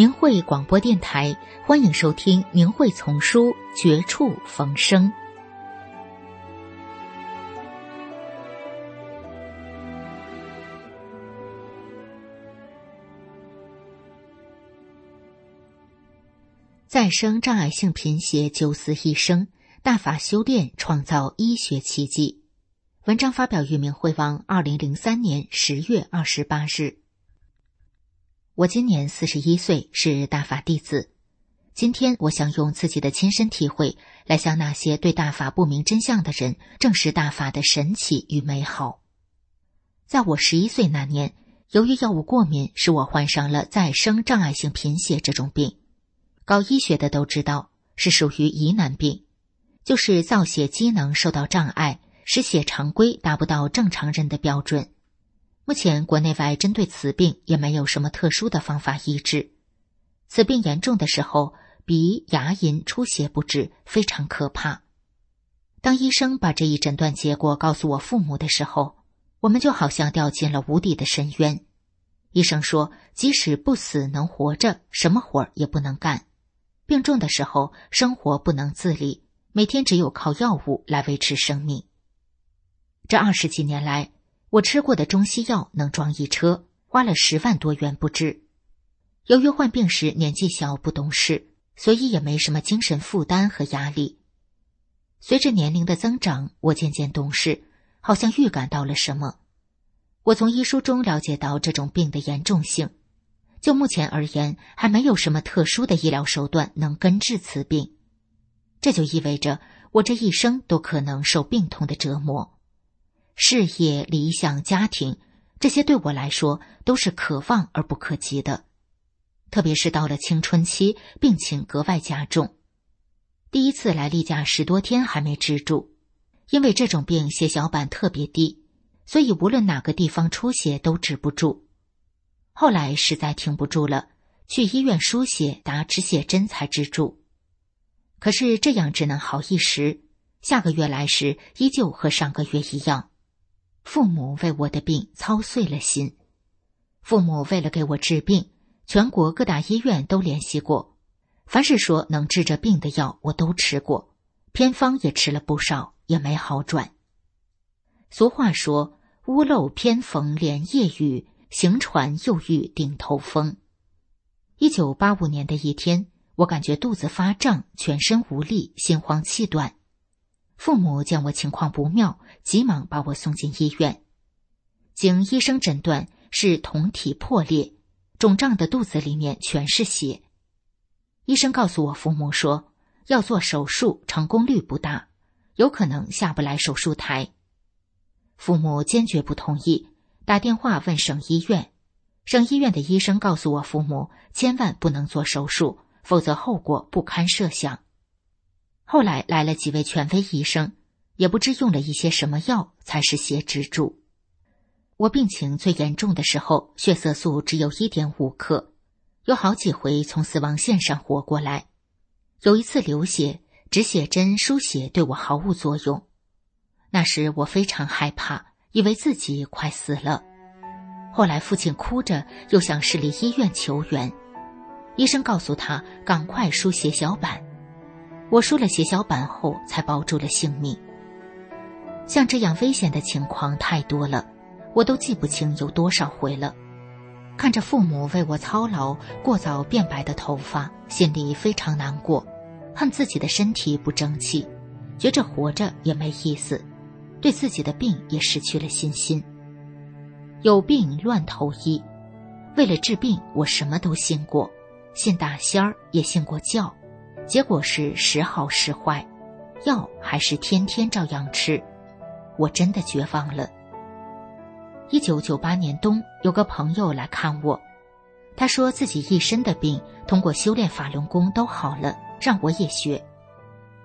明慧广播电台，欢迎收听《明慧丛书·绝处逢生》。再生障碍性贫血九死一生，大法修炼创造医学奇迹。文章发表于明慧网，二零零三年十月二十八日。我今年四十一岁，是大法弟子。今天，我想用自己的亲身体会来向那些对大法不明真相的人证实大法的神奇与美好。在我十一岁那年，由于药物过敏，使我患上了再生障碍性贫血这种病。搞医学的都知道，是属于疑难病，就是造血机能受到障碍，使血常规达不到正常人的标准。目前国内外针对此病也没有什么特殊的方法医治。此病严重的时候，鼻、牙龈出血不止，非常可怕。当医生把这一诊断结果告诉我父母的时候，我们就好像掉进了无底的深渊。医生说，即使不死能活着，什么活也不能干。病重的时候，生活不能自理，每天只有靠药物来维持生命。这二十几年来。我吃过的中西药能装一车，花了十万多元不止。由于患病时年纪小不懂事，所以也没什么精神负担和压力。随着年龄的增长，我渐渐懂事，好像预感到了什么。我从医书中了解到这种病的严重性。就目前而言，还没有什么特殊的医疗手段能根治此病。这就意味着我这一生都可能受病痛的折磨。事业、理想、家庭，这些对我来说都是可望而不可及的。特别是到了青春期，病情格外加重。第一次来例假十多天还没止住，因为这种病血小板特别低，所以无论哪个地方出血都止不住。后来实在挺不住了，去医院输血打止血针才止住。可是这样只能好一时，下个月来时依旧和上个月一样。父母为我的病操碎了心，父母为了给我治病，全国各大医院都联系过，凡是说能治这病的药我都吃过，偏方也吃了不少，也没好转。俗话说：“屋漏偏逢连夜雨，行船又遇顶头风。”一九八五年的一天，我感觉肚子发胀，全身无力，心慌气短。父母见我情况不妙，急忙把我送进医院。经医生诊断是酮体破裂，肿胀的肚子里面全是血。医生告诉我父母说要做手术，成功率不大，有可能下不来手术台。父母坚决不同意，打电话问省医院，省医院的医生告诉我父母千万不能做手术，否则后果不堪设想。后来来了几位权威医生，也不知用了一些什么药才是血止住。我病情最严重的时候，血色素只有一点五克，有好几回从死亡线上活过来。有一次流血，止血针输血对我毫无作用。那时我非常害怕，以为自己快死了。后来父亲哭着又向市立医院求援，医生告诉他赶快输血小板。我输了血小板后，才保住了性命。像这样危险的情况太多了，我都记不清有多少回了。看着父母为我操劳、过早变白的头发，心里非常难过，恨自己的身体不争气，觉着活着也没意思，对自己的病也失去了信心。有病乱投医，为了治病，我什么都信过，信大仙儿，也信过教。结果是时好时坏，药还是天天照样吃，我真的绝望了。一九九八年冬，有个朋友来看我，他说自己一身的病通过修炼法轮功都好了，让我也学。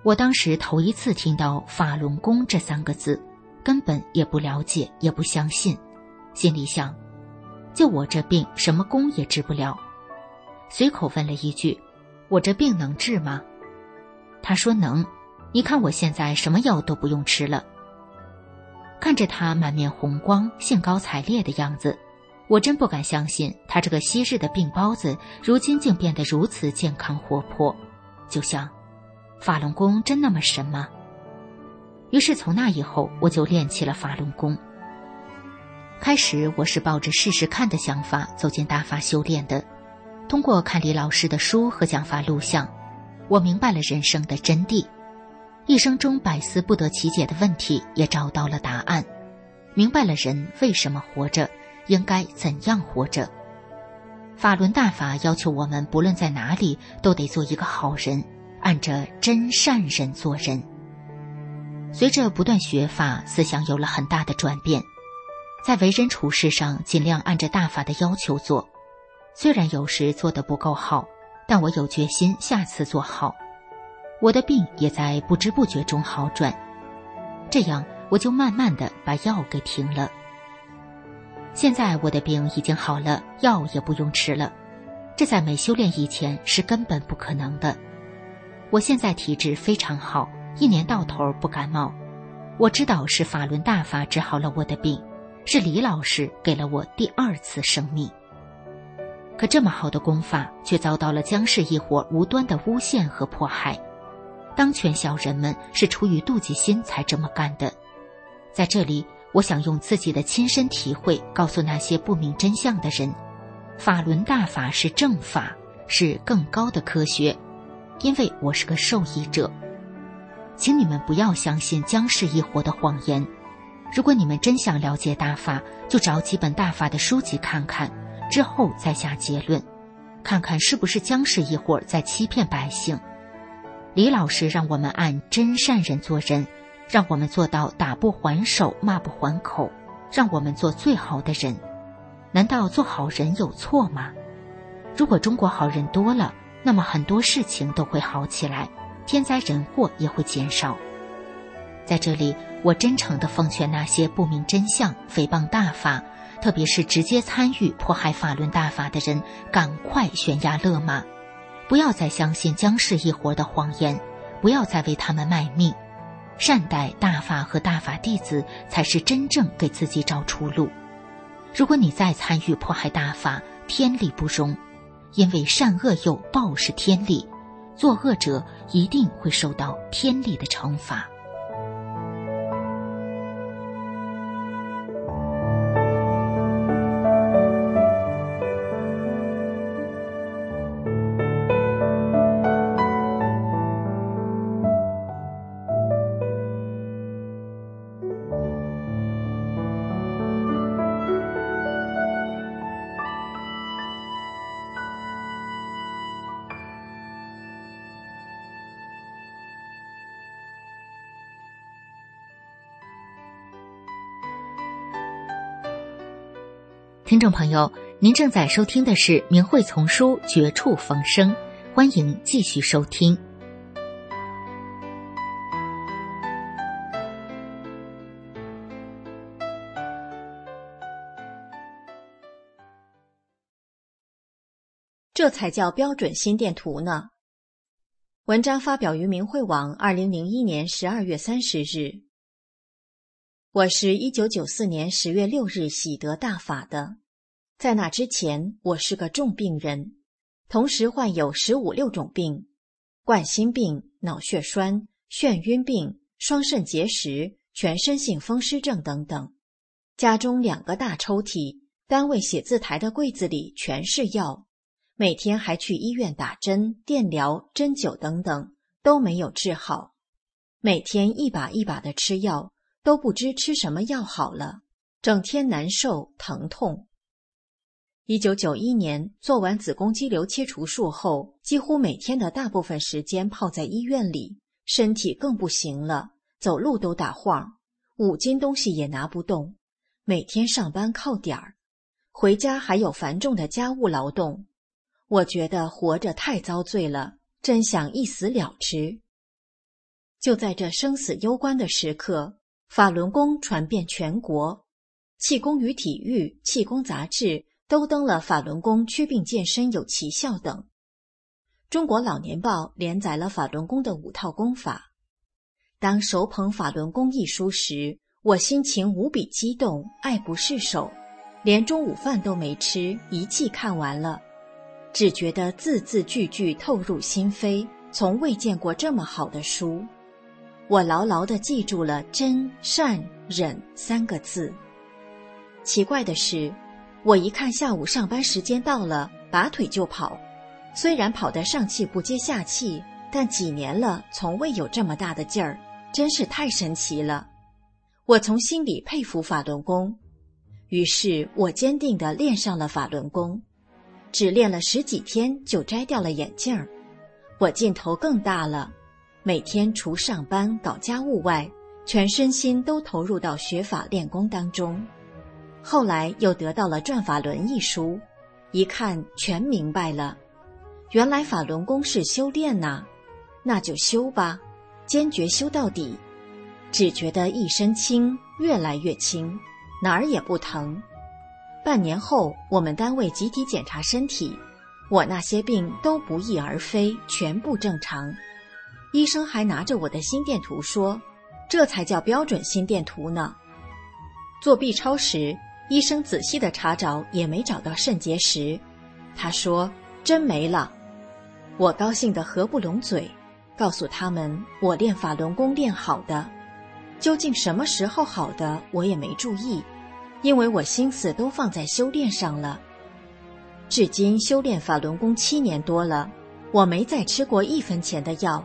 我当时头一次听到“法轮功”这三个字，根本也不了解，也不相信，心里想：就我这病，什么功也治不了。随口问了一句：“我这病能治吗？”他说：“能。你看我现在什么药都不用吃了。”看着他满面红光、兴高采烈的样子，我真不敢相信他这个昔日的病包子，如今竟变得如此健康活泼。就像，法轮功真那么神吗？于是从那以后，我就练起了法轮功。开始我是抱着试试看的想法走进大法修炼的。通过看李老师的书和讲法录像，我明白了人生的真谛，一生中百思不得其解的问题也找到了答案，明白了人为什么活着，应该怎样活着。法轮大法要求我们不论在哪里都得做一个好人，按着真善人做人。随着不断学法，思想有了很大的转变，在为人处事上尽量按着大法的要求做。虽然有时做的不够好，但我有决心下次做好。我的病也在不知不觉中好转，这样我就慢慢的把药给停了。现在我的病已经好了，药也不用吃了。这在没修炼以前是根本不可能的。我现在体质非常好，一年到头不感冒。我知道是法轮大法治好了我的病，是李老师给了我第二次生命。可这么好的功法，却遭到了江氏一伙无端的诬陷和迫害。当权小人们是出于妒忌心才这么干的。在这里，我想用自己的亲身体会告诉那些不明真相的人：法轮大法是正法，是更高的科学。因为我是个受益者，请你们不要相信江氏一伙的谎言。如果你们真想了解大法，就找几本大法的书籍看看。之后再下结论，看看是不是姜氏一伙在欺骗百姓。李老师让我们按真善人做人，让我们做到打不还手、骂不还口，让我们做最好的人。难道做好人有错吗？如果中国好人多了，那么很多事情都会好起来，天灾人祸也会减少。在这里，我真诚地奉劝那些不明真相、诽谤大法。特别是直接参与迫害法轮大法的人，赶快悬崖勒马，不要再相信姜氏一伙的谎言，不要再为他们卖命，善待大法和大法弟子，才是真正给自己找出路。如果你再参与迫害大法，天理不容，因为善恶有报是天理，作恶者一定会受到天理的惩罚。听众朋友，您正在收听的是《明慧丛书》《绝处逢生》，欢迎继续收听。这才叫标准心电图呢！文章发表于明慧网，二零零一年十二月三十日。我是一九九四年十月六日喜得大法的，在那之前，我是个重病人，同时患有十五六种病：冠心病、脑血栓、眩晕病、双肾结石、全身性风湿症等等。家中两个大抽屉，单位写字台的柜子里全是药，每天还去医院打针、电疗、针灸等等，都没有治好，每天一把一把的吃药。都不知吃什么药好了，整天难受疼痛。一九九一年做完子宫肌瘤切除术后，几乎每天的大部分时间泡在医院里，身体更不行了，走路都打晃。五斤东西也拿不动，每天上班靠点儿，回家还有繁重的家务劳动。我觉得活着太遭罪了，真想一死了之。就在这生死攸关的时刻，法轮功传遍全国，气功与体育、气功杂志都登了法轮功祛病健身有奇效等。中国老年报连载了法轮功的五套功法。当手捧《法轮功》一书时，我心情无比激动，爱不释手，连中午饭都没吃，一气看完了，只觉得字字句句透入心扉，从未见过这么好的书。我牢牢地记住了“真善忍”三个字。奇怪的是，我一看下午上班时间到了，拔腿就跑，虽然跑得上气不接下气，但几年了，从未有这么大的劲儿。真是太神奇了，我从心里佩服法轮功。于是我坚定地练上了法轮功，只练了十几天就摘掉了眼镜儿。我劲头更大了，每天除上班搞家务外，全身心都投入到学法练功当中。后来又得到了《转法轮》一书，一看全明白了，原来法轮功是修炼呐，那就修吧。坚决修到底，只觉得一身轻，越来越轻，哪儿也不疼。半年后，我们单位集体检查身体，我那些病都不翼而飞，全部正常。医生还拿着我的心电图说：“这才叫标准心电图呢。”做 B 超时，医生仔细的查找，也没找到肾结石。他说：“真没了。”我高兴得合不拢嘴。告诉他们，我练法轮功练好的，究竟什么时候好的，我也没注意，因为我心思都放在修炼上了。至今修炼法轮功七年多了，我没再吃过一分钱的药，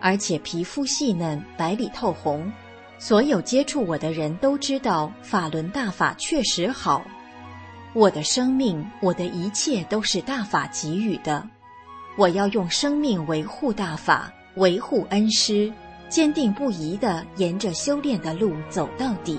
而且皮肤细嫩，白里透红。所有接触我的人都知道，法轮大法确实好。我的生命，我的一切都是大法给予的，我要用生命维护大法。维护恩师，坚定不移地沿着修炼的路走到底。